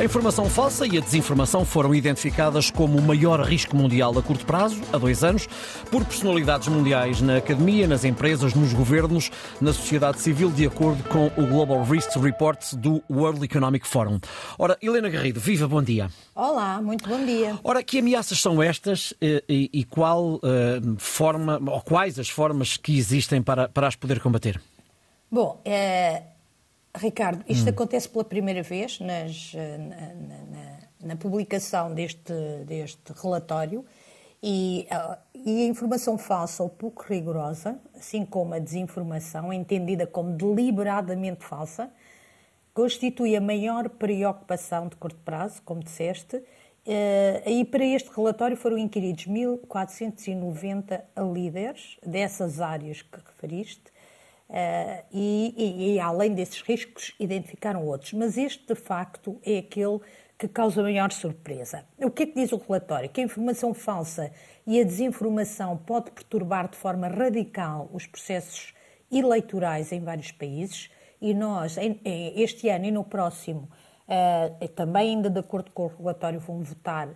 A informação falsa e a desinformação foram identificadas como o maior risco mundial a curto prazo, há dois anos, por personalidades mundiais na academia, nas empresas, nos governos, na sociedade civil, de acordo com o Global Risk Report do World Economic Forum. Ora, Helena Garrido, viva, bom dia. Olá, muito bom dia. Ora, que ameaças são estas eh, e, e qual uh, forma, ou quais as formas que existem para, para as poder combater? Bom, é, Ricardo, isto hum. acontece pela primeira vez nas, eh, na, na, na, publicação deste, deste relatório e, uh, e, a informação falsa ou pouco rigorosa, assim como a desinformação, entendida como deliberadamente falsa, constitui a maior preocupação de curto prazo, como disseste, e para este relatório foram inquiridos 1.490 líderes dessas áreas que referiste, Uh, e, e, e, além desses riscos, identificaram outros. Mas este, de facto, é aquele que causa maior surpresa. O que é que diz o relatório? Que a informação falsa e a desinformação pode perturbar de forma radical os processos eleitorais em vários países e nós, em, este ano e no próximo, uh, também ainda de acordo com o relatório, vão votar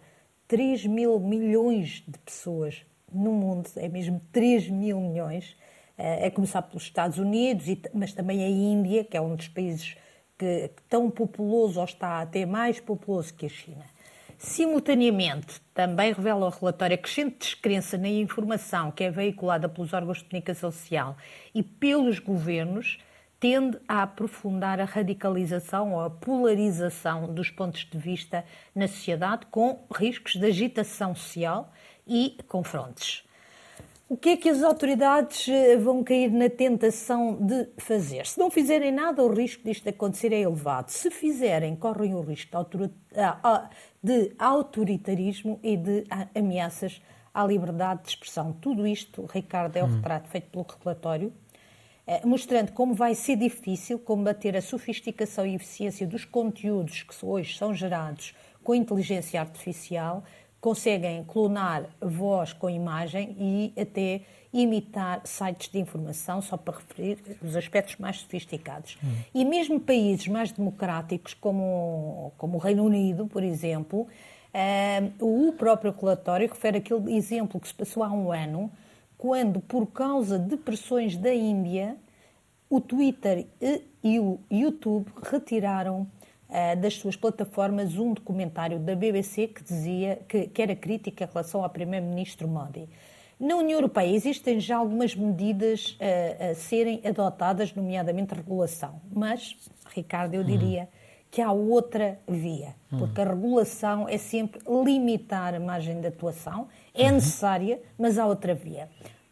3 mil milhões de pessoas no mundo, é mesmo 3 mil milhões, é começar pelos Estados Unidos, mas também a Índia, que é um dos países que, tão populoso ou está até mais populoso que a China. Simultaneamente, também revela o relatório a crescente descrença na informação que é veiculada pelos órgãos de comunicação social e pelos governos, tende a aprofundar a radicalização ou a polarização dos pontos de vista na sociedade, com riscos de agitação social e confrontos. O que é que as autoridades eh, vão cair na tentação de fazer? Se não fizerem nada, o risco disto acontecer é elevado. Se fizerem, correm o risco de autoritarismo e de ameaças à liberdade de expressão. Tudo isto, Ricardo, é o hum. retrato feito pelo relatório, eh, mostrando como vai ser difícil combater a sofisticação e eficiência dos conteúdos que hoje são gerados com inteligência artificial conseguem clonar voz com imagem e até imitar sites de informação, só para referir os aspectos mais sofisticados. Hum. E mesmo países mais democráticos, como, como o Reino Unido, por exemplo, uh, o próprio relatório refere aquele exemplo que se passou há um ano, quando, por causa de pressões da Índia, o Twitter e o YouTube retiraram das suas plataformas um documentário da BBC que dizia que, que era crítica em relação ao primeiro-ministro Modi. Na União Europeia existem já algumas medidas uh, a serem adotadas, nomeadamente regulação. Mas, Ricardo, eu hum. diria que há outra via, hum. porque a regulação é sempre limitar a margem de atuação, é uhum. necessária, mas há outra via.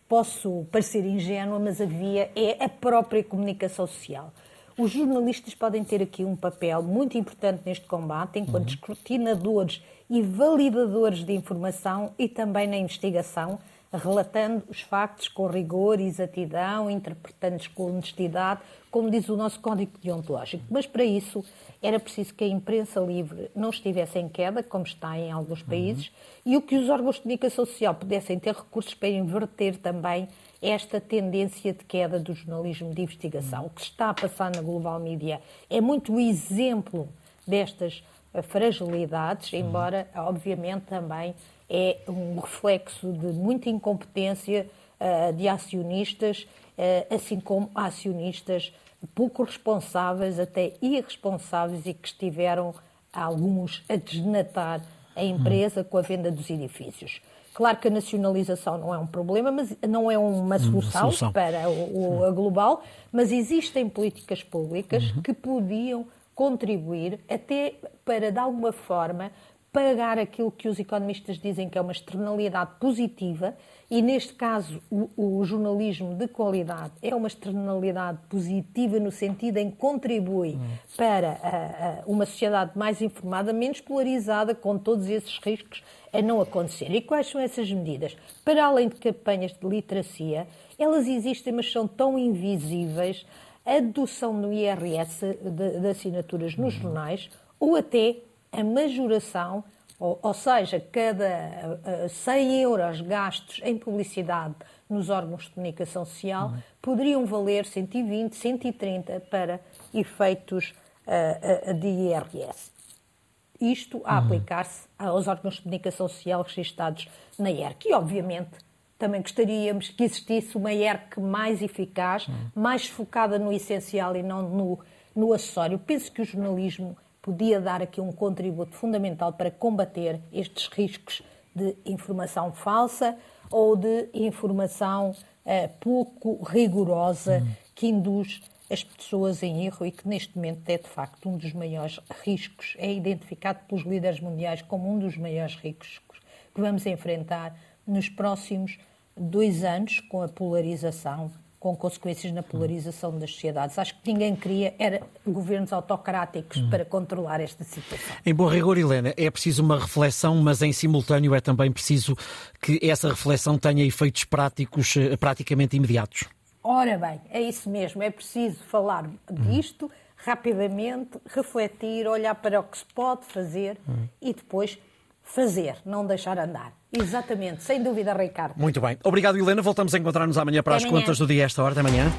Posso parecer ingênua, mas a via é a própria comunicação social. Os jornalistas podem ter aqui um papel muito importante neste combate, enquanto uhum. escrutinadores e validadores de informação e também na investigação, relatando os factos com rigor e exatidão, interpretando-os com honestidade, como diz o nosso código deontológico. Mas para isso era preciso que a imprensa livre não estivesse em queda, como está em alguns uhum. países, uhum. e o que os órgãos de comunicação social pudessem ter recursos para inverter também esta tendência de queda do jornalismo de investigação. O que está a passar na Global Media é muito o exemplo destas eh, fragilidades, embora, obviamente, também é um reflexo de muita incompetência uh, de acionistas, uh, assim como acionistas pouco responsáveis, até irresponsáveis, e que estiveram, alguns, a desnatar a empresa com a venda dos edifícios. Claro que a nacionalização não é um problema, mas não é uma solução, solução. para o, o, a global, mas existem políticas públicas uhum. que podiam contribuir até para, de alguma forma, pagar aquilo que os economistas dizem que é uma externalidade positiva, e neste caso o, o, jornalismo de qualidade é uma externalidade positiva no sentido em que contribui hum. para uma sociedade mais informada, menos polarizada, com todos esses riscos a não acontecer. E quais são essas medidas? Para além de campanhas de literacia, elas existem, mas são tão invisíveis, a dedução no IRS de, de assinaturas nos uhum. jornais, ou até a majoração, ou, ou seja, cada uh, 100 euros gastos em publicidade nos órgãos de comunicação social uhum. poderiam valer 120, 130 para efeitos uh, de IRS. isto a aplicar-se aos órgãos de comunicação social registados na ERC. E, obviamente, também gostaríamos que existisse uma ERC mais eficaz, mais focada no essencial e não no, no acessório. Penso que o jornalismo podia dar aqui um contributo fundamental para combater estes riscos de informação falsa ou de informação uh, pouco rigorosa que induz as pessoas em erro e que neste momento é de facto um dos maiores riscos, é identificado pelos líderes mundiais como um dos maiores riscos que vamos enfrentar nos próximos dois anos com a polarização, com consequências na polarização das sociedades. Acho que ninguém queria era governos autocráticos hum. para controlar esta situação. Em bom rigor, Helena, é preciso uma reflexão, mas em simultâneo é também preciso que essa reflexão tenha efeitos práticos eh, praticamente imediatos. Ora bem, é isso mesmo. É preciso falar disto hum. rapidamente, refletir, olhar para o que se pode fazer hum. e depois fazer, não deixar andar. Exatamente, sem dúvida, Ricardo. Muito bem. Obrigado, Helena. Voltamos a encontrar-nos amanhã para Até as amanhã. contas do dia esta hora. Até amanhã.